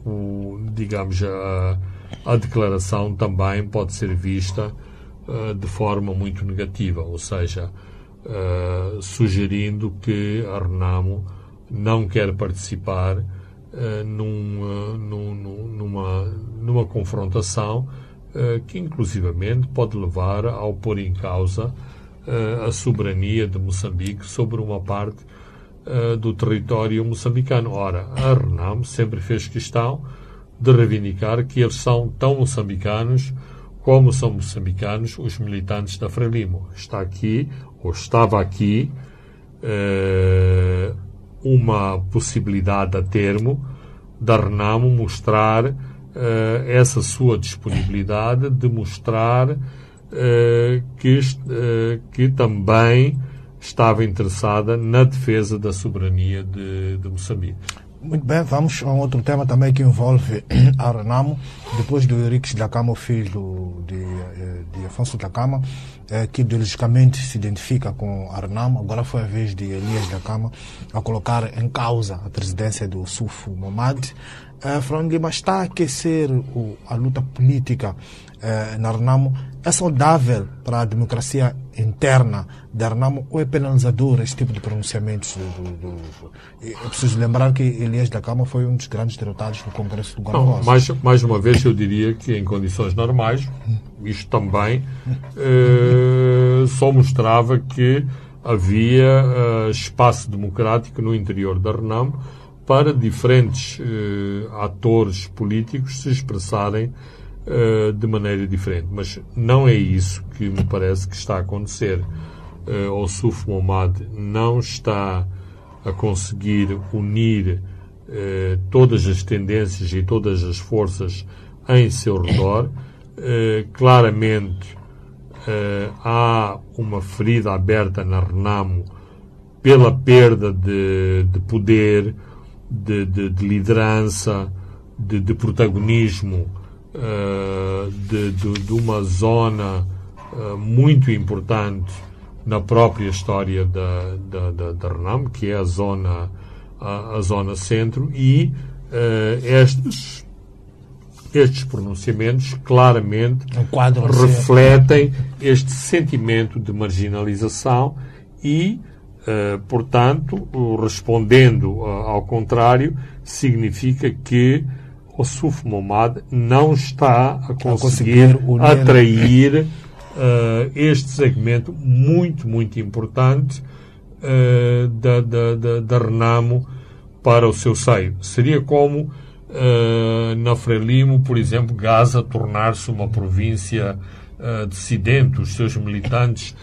o, digamos, a a declaração também pode ser vista uh, de forma muito negativa, ou seja, uh, sugerindo que a Renamo não quer participar uh, num, num, numa, numa confrontação que, inclusivamente, pode levar ao pôr em causa a soberania de Moçambique sobre uma parte do território moçambicano. Ora, a Renamo sempre fez questão de reivindicar que eles são tão moçambicanos como são moçambicanos os militantes da Frelimo. Está aqui, ou estava aqui, eh, uma possibilidade a termo da Renamo mostrar eh, essa sua disponibilidade de mostrar eh, que, que também estava interessada na defesa da soberania de, de Moçambique. Muito bem, vamos a um outro tema também que envolve a Renamo. Depois do Henrique da Cama, filho de, eh, de Afonso da Cama, eh, que ideologicamente se identifica com a Renamo, agora foi a vez de Elias da Cama a colocar em causa a presidência do Sufo Momad. Uh, Fernando Lima está a aquecer o, a luta política uh, na Renamo. É saudável para a democracia interna da Renamo ou é penalizador este tipo de pronunciamentos? Do, do, do... Eu preciso lembrar que Elias da Cama foi um dos grandes derrotados no Congresso do Guarda mais, mais uma vez, eu diria que em condições normais, isto também uh, só mostrava que havia espaço democrático no interior da Renamo para diferentes uh, atores políticos se expressarem uh, de maneira diferente. Mas não é isso que me parece que está a acontecer. Uh, o Suf Momad não está a conseguir unir uh, todas as tendências e todas as forças em seu redor. claramente há uma ferida aberta na Renamo pela perda de, de poder, de, de, de liderança, de, de protagonismo uh, de, de, uma zona uh, muito importante na própria história da, da, da, da Renam, que é a zona, a, a zona centro, e uh, estes, estes pronunciamentos claramente refletem este sentimento de marginalização e Uh, portanto, respondendo uh, ao contrário, significa que o Suf Momad não está a conseguir, a conseguir atrair uh, este segmento muito, muito importante da, da, da, da, Renamo para o seu seio. Seria como na Frelimo, por exemplo, Gaza tornar-se uma província dissidente, os seus militantes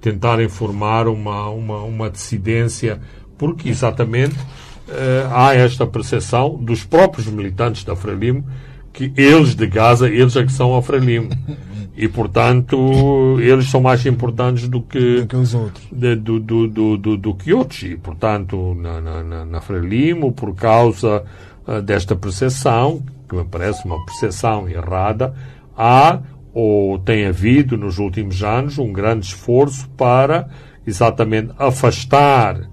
tentarem formar uma, uma, uma dissidência, porque exatamente uh, há esta percepção dos próprios militantes da Frelimo que eles de Gaza, eles é que são a Frelimo. E, portanto, eles são mais importantes do que, do que os outros. Do, do, do, do, do, que outros. E, portanto, na, na, na Frelimo, por causa uh, desta percepção, que me parece uma percepção errada, há ou tem havido nos últimos anos um grande esforço para exatamente afastar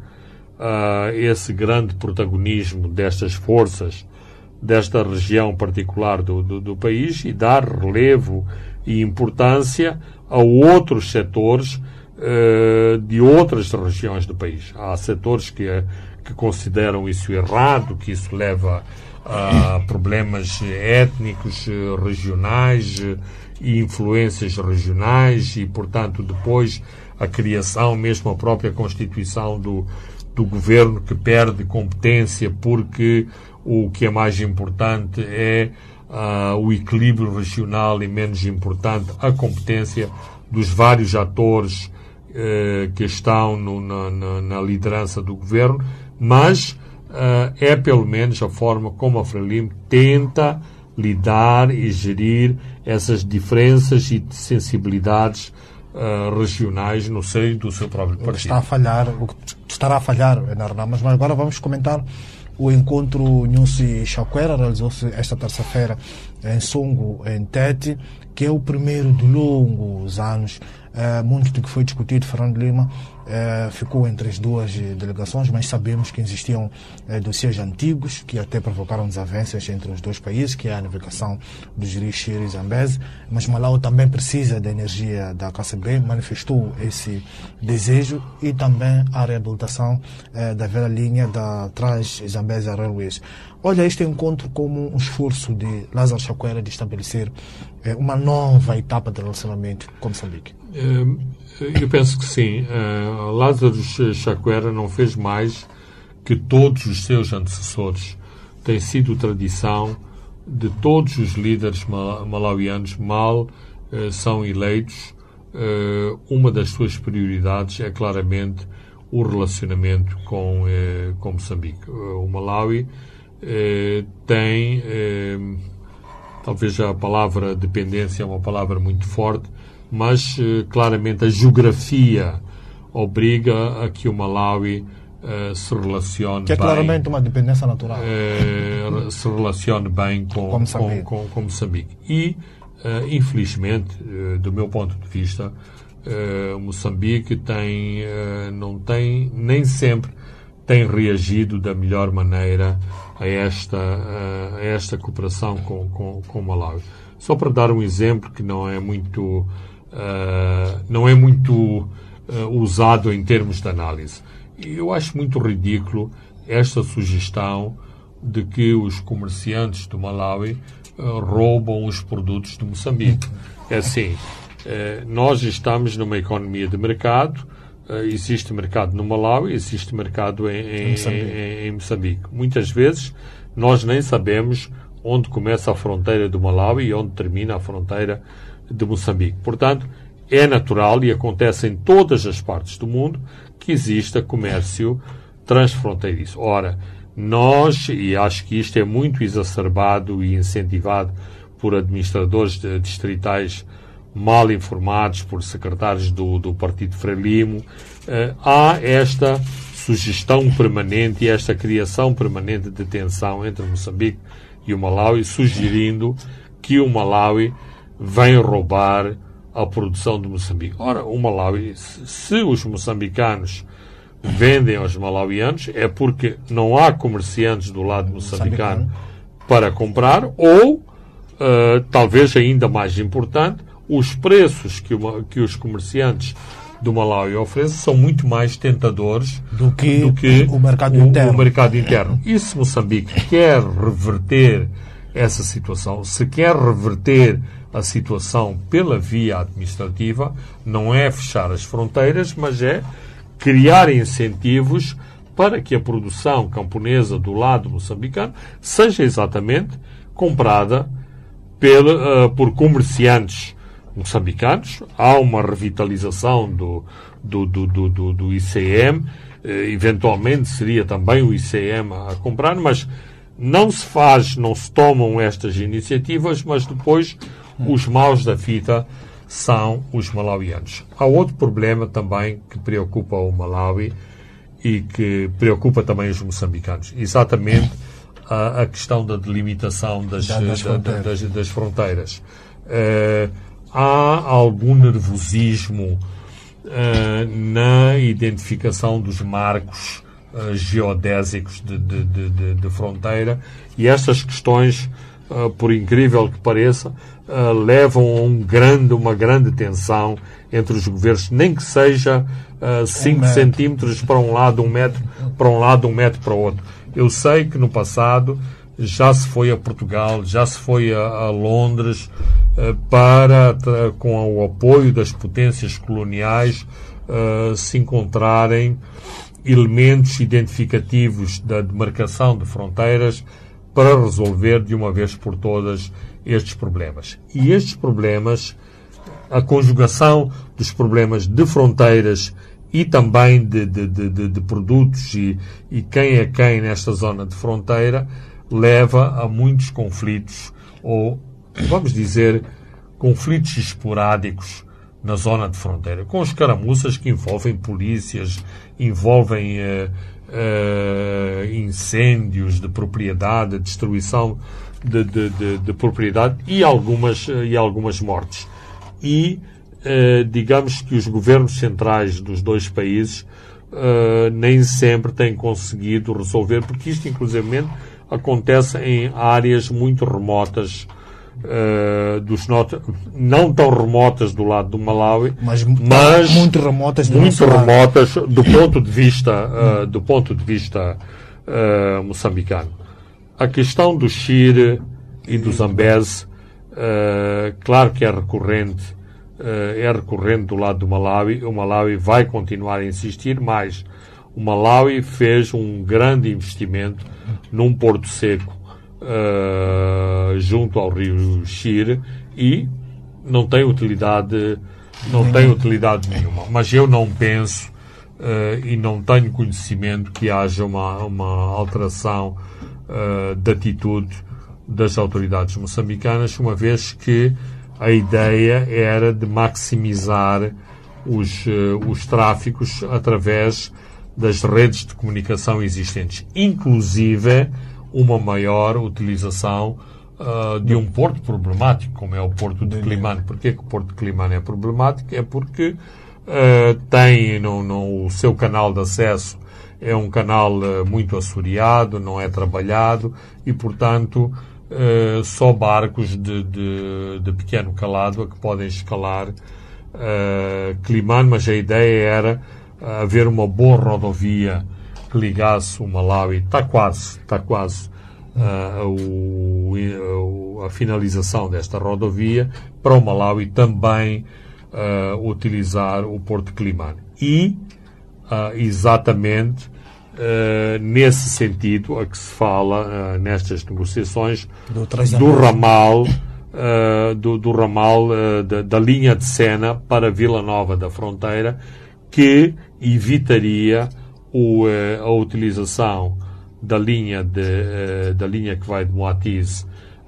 uh, esse grande protagonismo destas forças, desta região particular do, do, do país e dar relevo e importância a outros setores uh, de outras regiões do país. Há setores que, que consideram isso errado, que isso leva a problemas étnicos, regionais e influências regionais e, portanto, depois a criação, mesmo a própria constituição do, do governo que perde competência porque o que é mais importante é uh, o equilíbrio regional e menos importante a competência dos vários atores uh, que estão no, na, na, na, liderança do governo, mas uh, é pelo menos a forma como a Frelimo tenta lidar e gerir essas diferenças e sensibilidades uh, regionais no seio do seu próprio partido. Está a falhar, o que estará a falhar na Renan, mas agora vamos comentar o encontro Nhusi Chakwera realizou-se esta terça-feira em Songo, em Tete, que é o primeiro de longos anos. Uh, muito do que foi discutido, Fernando Lima, eh, ficou entre as duas delegações, mas sabemos que existiam uh, dossiês antigos que até provocaram desavenças entre os dois países, que é a navegação rios Xiri e Zambeze. Mas Malau também precisa da energia da KCB, manifestou esse desejo e também a reabilitação uh, da velha linha da Trans-Zambeze Railways. Olha este encontro como um esforço de Lázaro Chacuera de estabelecer uma nova etapa de relacionamento com Moçambique. Eu penso que sim. Uh, Lázaro Chacuera não fez mais que todos os seus antecessores. Tem sido tradição de todos os líderes malauianos mal uh, são eleitos. Uh, uma das suas prioridades é claramente o relacionamento com, com Moçambique. o Malawi tem, talvez a palavra dependência é uma palavra muito forte, mas eh, claramente a geografia obriga a que o Malawi uh, se relacione que é bem, claramente uma dependência natural. Uh, se relacione bem com, com, Moçambique. Com, com, com Moçambique. E uh, infelizmente do meu ponto de vista Moçambique tem não tem nem sempre tem reagido da melhor maneira a esta a esta cooperação com, com, com Malawi. Só para dar um exemplo que não é muito não é muito uh, usado em termos de análise. Eu acho muito ridículo esta sugestão de que os comerciantes do Malawi uh, roubam os produtos de Moçambique. É assim, nós estamos numa economia de mercado, existe mercado no Malawi, existe mercado em, em, Moçambique. Em, em Moçambique. Muitas vezes nós nem sabemos onde começa a fronteira do Malawi e onde termina a fronteira de Moçambique. Portanto, é natural e acontece em todas as partes do mundo que exista comércio transfronteiriço. Ora, nós, e acho que isto é muito exacerbado e incentivado por administradores distritais mal informados, por secretários do, do Partido Frelimo, eh, há esta sugestão permanente e esta criação permanente de tensão entre Moçambique e o Malawi, sugerindo que o Malawi vem roubar a produção de Moçambique. Ora, o Malawi, se os moçambicanos vendem aos malauianos, é porque não há comerciantes do lado moçambicano para comprar, ou, uh, talvez ainda mais importante, os preços que, uma, que os comerciantes do Malawi oferecem são muito mais tentadores do que, do que o, mercado o, interno. o mercado interno. E se Moçambique quer reverter essa situação, se quer reverter a situação pela via administrativa não é fechar as fronteiras, mas é criar incentivos para que a produção camponesa do lado moçambicano seja exatamente comprada pela, uh, por comerciantes moçambicanos. Há uma revitalização do, do, do, do, do ICM, uh, eventualmente seria também o ICM a comprar, mas não se faz, não se tomam estas iniciativas, mas depois os maus da fita são os malauianos. Há outro problema também que preocupa o Malawi e que preocupa também os moçambicanos. Exatamente a, a questão da delimitação das, das, da, fronteiras. Das, das fronteiras. Uh, há algum nervosismo uh, na identificação dos marcos uh, geodésicos de, de, de, de, fronteira e estas questões, por incrível que pareça, uh, levam a um grande, uma grande tensão entre os governos, nem que seja 5 um centímetros para um lado, um metro para um lado, um metro para o outro. Eu sei que no passado já se foi a Portugal, já se foi a, a Londres para, com o apoio das potências coloniais, se encontrarem elementos identificativos da demarcação de fronteiras para resolver de uma vez por todas estes problemas. E estes problemas, a conjugação dos problemas de fronteiras e também de, de, de, de produtos e, e quem é quem nesta zona de fronteira, leva a muitos conflitos, ou, vamos dizer, conflitos esporádicos na zona de fronteira, com escaramuças que envolvem polícias, envolvem uh, uh, incêndios de propriedade, destruição de, de, de, de, propriedade e algumas, e algumas mortes. E uh, digamos que os governos centrais dos dois países nem sempre têm conseguido resolver, porque isto, inclusivamente, acontece em áreas muito remotas uh, dos não tão remotas do lado do Malawi, mas, mas muito remotas do muito remotas do ponto de vista uh, do ponto de vista uh, moçambicano. A questão do Chile e do Zambeze, claro que é recorrente, é recorrente do lado do Malawi. O Malawi vai continuar a insistir, mas o Malawi fez um grande investimento num porto seco uh, junto ao rio Xir e não tem utilidade não tem utilidade nenhuma. Mas eu não penso uh, e não tenho conhecimento que haja uma, uma alteração uh, de atitude das autoridades moçambicanas, uma vez que a ideia era de maximizar os, uh, os tráficos através das redes de comunicação existentes, inclusive uma maior utilização uh, de um porto problemático, como é o porto de Climane. Porquê que o porto de Climane é problemático? É porque uh, tem no, no, o seu canal de acesso é um canal uh, muito assoreado, não é trabalhado e, portanto, só barcos de, de, de, pequeno calado a que podem escalar uh, Climane, mas a ideia era haver uma boa rodovia que ligasse o Malawi, está quase, está quase uh, o, a finalização desta rodovia para o Malawi também utilizar o Porto Climane. E, uh, exatamente nesse sentido a que se fala nestas negociações do, do ramal do, do, ramal da, da linha de Sena para Vila Nova da Fronteira que evitaria o, a utilização da linha, de, da linha que vai de Moatiz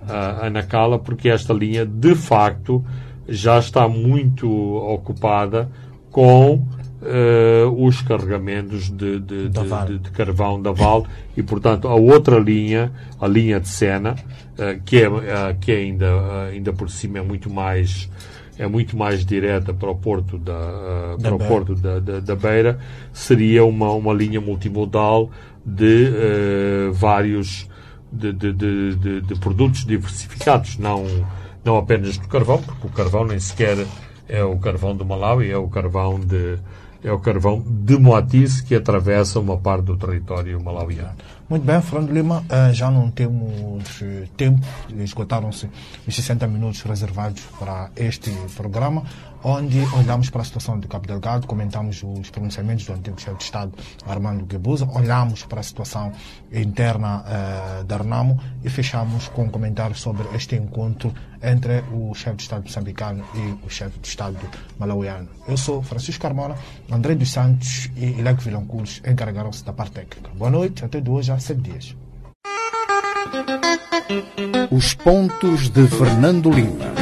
a Nacala, porque esta linha, de facto, já está muito ocupada com uh, os carregamentos de, de, de, de, carvão da Val e, portanto, a outra linha, a linha de Sena, uh, que, é, uh, que é ainda, ainda por cima é muito mais é muito mais direta para o porto da, para o porto da, da, da, Beira, seria uma, uma linha multimodal de vários de, de, de, de, produtos diversificados, não, não apenas do carvão, porque o carvão nem sequer é o carvão do Malawi, é o carvão de é o carvão de Moatize que atravessa uma parte do território malauiano. Muito bem, Fernando Lima, eh, já não temos eh, tempo, esgotaram-se os 60 minutos reservados para este programa onde olhamos para a situação de Cabo Delgado, comentamos os pronunciamentos do antigo chefe de Estado Armando Guebuza, olhamos para a situação interna uh, da Renamo e fechamos com um comentário sobre este encontro entre o chefe de Estado moçambicano e o chefe de Estado malauiano. Eu sou Francisco Carmona, André dos Santos e Ileco Vilanculos encarregaram-se da parte técnica. Boa noite, até de hoje a sete dias. Os pontos de Fernando Lima.